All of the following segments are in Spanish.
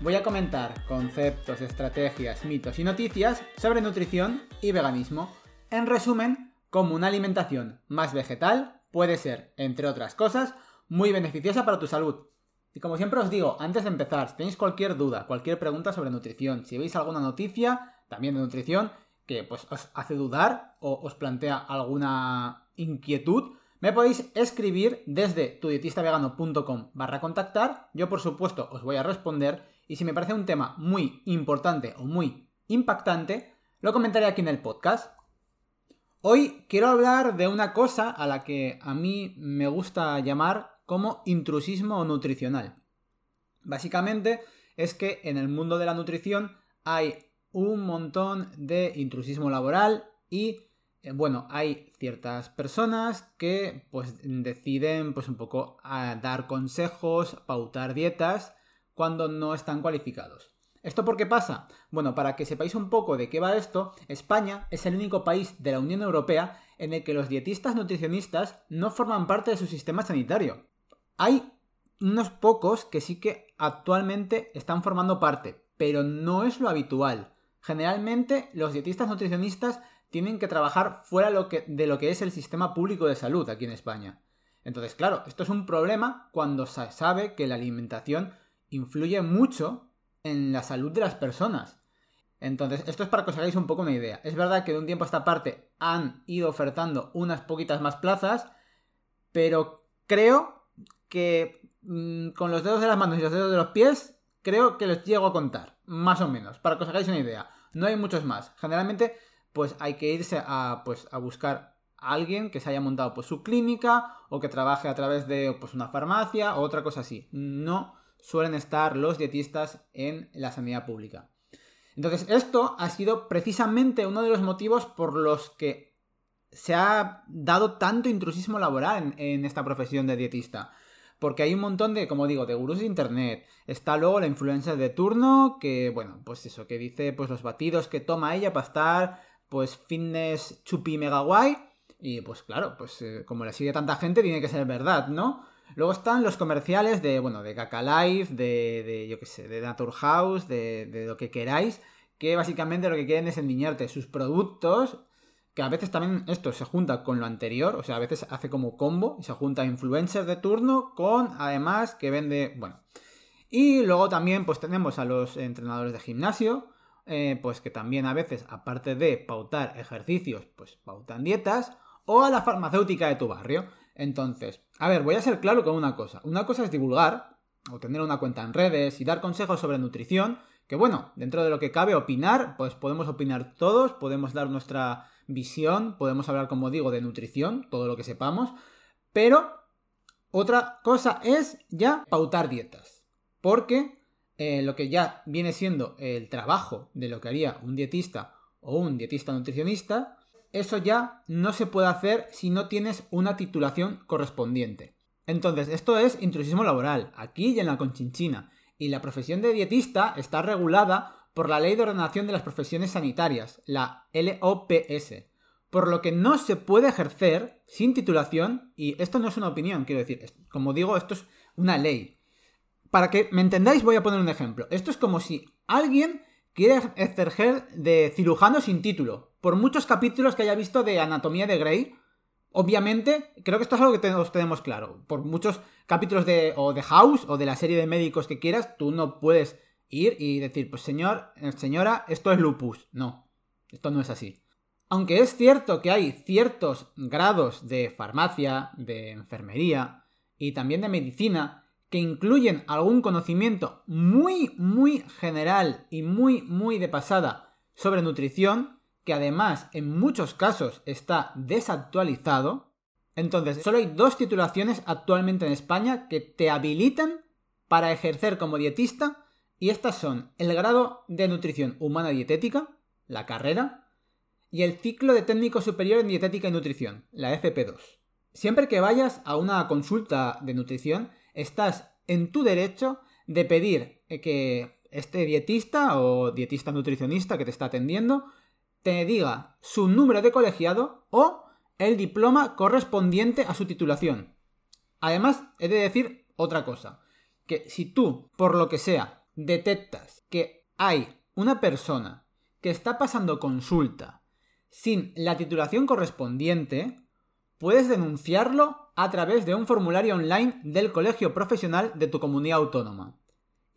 voy a comentar conceptos, estrategias, mitos y noticias sobre nutrición y veganismo. En resumen, como una alimentación más vegetal puede ser, entre otras cosas, muy beneficiosa para tu salud. Y como siempre os digo, antes de empezar, si tenéis cualquier duda, cualquier pregunta sobre nutrición, si veis alguna noticia, también de nutrición, que pues os hace dudar o os plantea alguna inquietud, me podéis escribir desde tudietistavegano.com barra contactar. Yo por supuesto os voy a responder y si me parece un tema muy importante o muy impactante, lo comentaré aquí en el podcast. Hoy quiero hablar de una cosa a la que a mí me gusta llamar como intrusismo nutricional. Básicamente es que en el mundo de la nutrición hay un montón de intrusismo laboral y eh, bueno, hay ciertas personas que pues deciden pues un poco a dar consejos, pautar dietas cuando no están cualificados. ¿Esto por qué pasa? Bueno, para que sepáis un poco de qué va esto, España es el único país de la Unión Europea en el que los dietistas nutricionistas no forman parte de su sistema sanitario. Hay unos pocos que sí que actualmente están formando parte, pero no es lo habitual. Generalmente los dietistas nutricionistas tienen que trabajar fuera de lo que es el sistema público de salud aquí en España. Entonces, claro, esto es un problema cuando se sabe que la alimentación influye mucho en la salud de las personas. Entonces, esto es para que os hagáis un poco una idea. Es verdad que de un tiempo a esta parte han ido ofertando unas poquitas más plazas, pero creo que mm, con los dedos de las manos y los dedos de los pies creo que los llego a contar, más o menos, para que os hagáis una idea. No hay muchos más. Generalmente, pues hay que irse a, pues, a buscar a alguien que se haya montado pues, su clínica o que trabaje a través de pues, una farmacia o otra cosa así. No suelen estar los dietistas en la sanidad pública. Entonces, esto ha sido precisamente uno de los motivos por los que se ha dado tanto intrusismo laboral en esta profesión de dietista. Porque hay un montón de, como digo, de gurús de internet. Está luego la influencia de turno, que, bueno, pues eso, que dice pues los batidos que toma ella para estar, pues, fitness chupi mega guay. Y pues claro, pues eh, como le sigue tanta gente, tiene que ser verdad, ¿no? Luego están los comerciales de, bueno, de Kaka Life, de, de yo qué sé, de Naturhaus, de, de lo que queráis, que básicamente lo que quieren es endiñarte sus productos que a veces también esto se junta con lo anterior, o sea, a veces hace como combo y se junta influencers de turno con además que vende, bueno. Y luego también pues tenemos a los entrenadores de gimnasio, eh, pues que también a veces, aparte de pautar ejercicios, pues pautan dietas, o a la farmacéutica de tu barrio. Entonces, a ver, voy a ser claro con una cosa. Una cosa es divulgar, o tener una cuenta en redes y dar consejos sobre nutrición, que bueno, dentro de lo que cabe opinar, pues podemos opinar todos, podemos dar nuestra visión, podemos hablar, como digo, de nutrición, todo lo que sepamos, pero otra cosa es ya pautar dietas, porque eh, lo que ya viene siendo el trabajo de lo que haría un dietista o un dietista nutricionista, eso ya no se puede hacer si no tienes una titulación correspondiente. Entonces, esto es intrusismo laboral, aquí y en la Conchinchina, y la profesión de dietista está regulada por la Ley de Ordenación de las Profesiones Sanitarias, la LOPS, por lo que no se puede ejercer sin titulación, y esto no es una opinión, quiero decir, como digo, esto es una ley. Para que me entendáis voy a poner un ejemplo. Esto es como si alguien quiere ejercer de cirujano sin título, por muchos capítulos que haya visto de Anatomía de Grey, Obviamente, creo que esto es algo que todos tenemos claro. Por muchos capítulos de, o de House o de la serie de médicos que quieras, tú no puedes ir y decir, pues señor, eh, señora, esto es lupus. No, esto no es así. Aunque es cierto que hay ciertos grados de farmacia, de enfermería y también de medicina que incluyen algún conocimiento muy, muy general y muy, muy de pasada sobre nutrición, que además en muchos casos está desactualizado, entonces solo hay dos titulaciones actualmente en España que te habilitan para ejercer como dietista y estas son el grado de nutrición humana dietética, la carrera, y el ciclo de técnico superior en dietética y nutrición, la FP2. Siempre que vayas a una consulta de nutrición, estás en tu derecho de pedir que este dietista o dietista nutricionista que te está atendiendo te diga su número de colegiado o el diploma correspondiente a su titulación. Además, he de decir otra cosa, que si tú, por lo que sea, detectas que hay una persona que está pasando consulta sin la titulación correspondiente, puedes denunciarlo a través de un formulario online del colegio profesional de tu comunidad autónoma.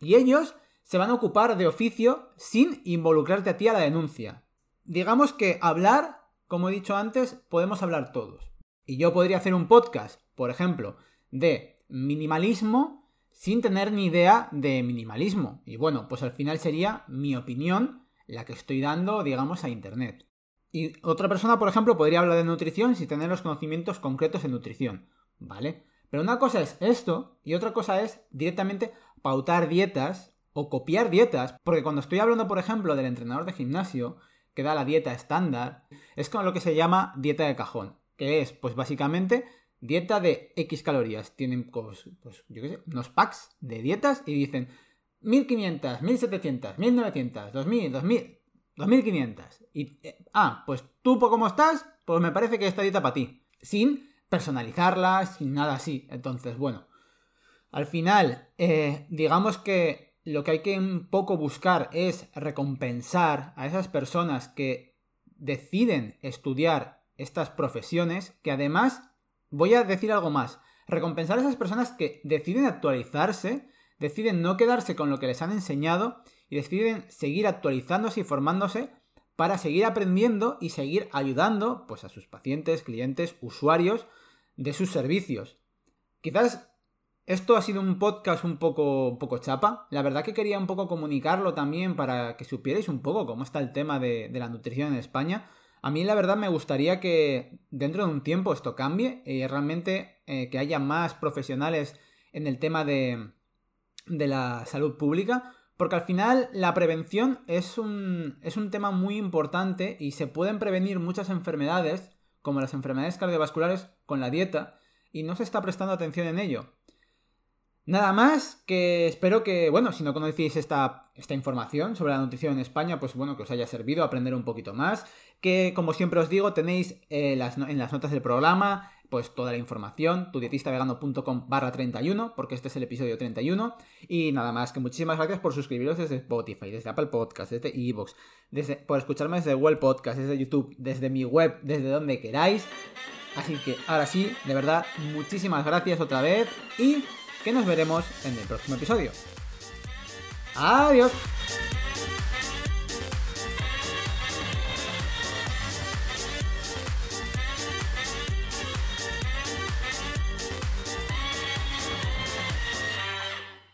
Y ellos se van a ocupar de oficio sin involucrarte a ti a la denuncia. Digamos que hablar, como he dicho antes, podemos hablar todos. Y yo podría hacer un podcast, por ejemplo, de minimalismo sin tener ni idea de minimalismo. Y bueno, pues al final sería mi opinión la que estoy dando, digamos, a Internet. Y otra persona, por ejemplo, podría hablar de nutrición sin tener los conocimientos concretos en nutrición, ¿vale? Pero una cosa es esto y otra cosa es directamente pautar dietas o copiar dietas, porque cuando estoy hablando, por ejemplo, del entrenador de gimnasio que da la dieta estándar, es como lo que se llama dieta de cajón, que es, pues básicamente, dieta de X calorías. Tienen, pues, pues yo qué sé, unos packs de dietas y dicen 1500, 1700, 1900, 2000, 2000, 2500. Y, eh, ah, pues tú, ¿cómo estás? Pues me parece que esta dieta para ti. Sin personalizarla, sin nada así. Entonces, bueno. Al final, eh, digamos que lo que hay que un poco buscar es recompensar a esas personas que deciden estudiar estas profesiones, que además, voy a decir algo más, recompensar a esas personas que deciden actualizarse, deciden no quedarse con lo que les han enseñado y deciden seguir actualizándose y formándose para seguir aprendiendo y seguir ayudando pues, a sus pacientes, clientes, usuarios de sus servicios. Quizás esto ha sido un podcast un poco, poco chapa. La verdad que quería un poco comunicarlo también para que supierais un poco cómo está el tema de, la nutrición en España. A mí la verdad me gustaría que dentro de un tiempo esto cambie y realmente eh, que haya más profesionales en el tema de, de la salud pública porque al final la prevención es un, es un tema muy importante y se pueden prevenir muchas enfermedades, como las enfermedades cardiovasculares, con la dieta, y no se está prestando atención en ello. Nada más que espero que, bueno, si no conocéis esta, esta información sobre la nutrición en España, pues bueno, que os haya servido aprender un poquito más. Que, como siempre os digo, tenéis eh, las, en las notas del programa pues toda la información, tudietistavegano.com barra 31, porque este es el episodio 31. Y nada más, que muchísimas gracias por suscribiros desde Spotify, desde Apple Podcast, desde Evox, desde, por escucharme desde Google Podcast, desde YouTube, desde mi web, desde donde queráis. Así que ahora sí, de verdad, muchísimas gracias otra vez y que nos veremos en el próximo episodio. Adiós.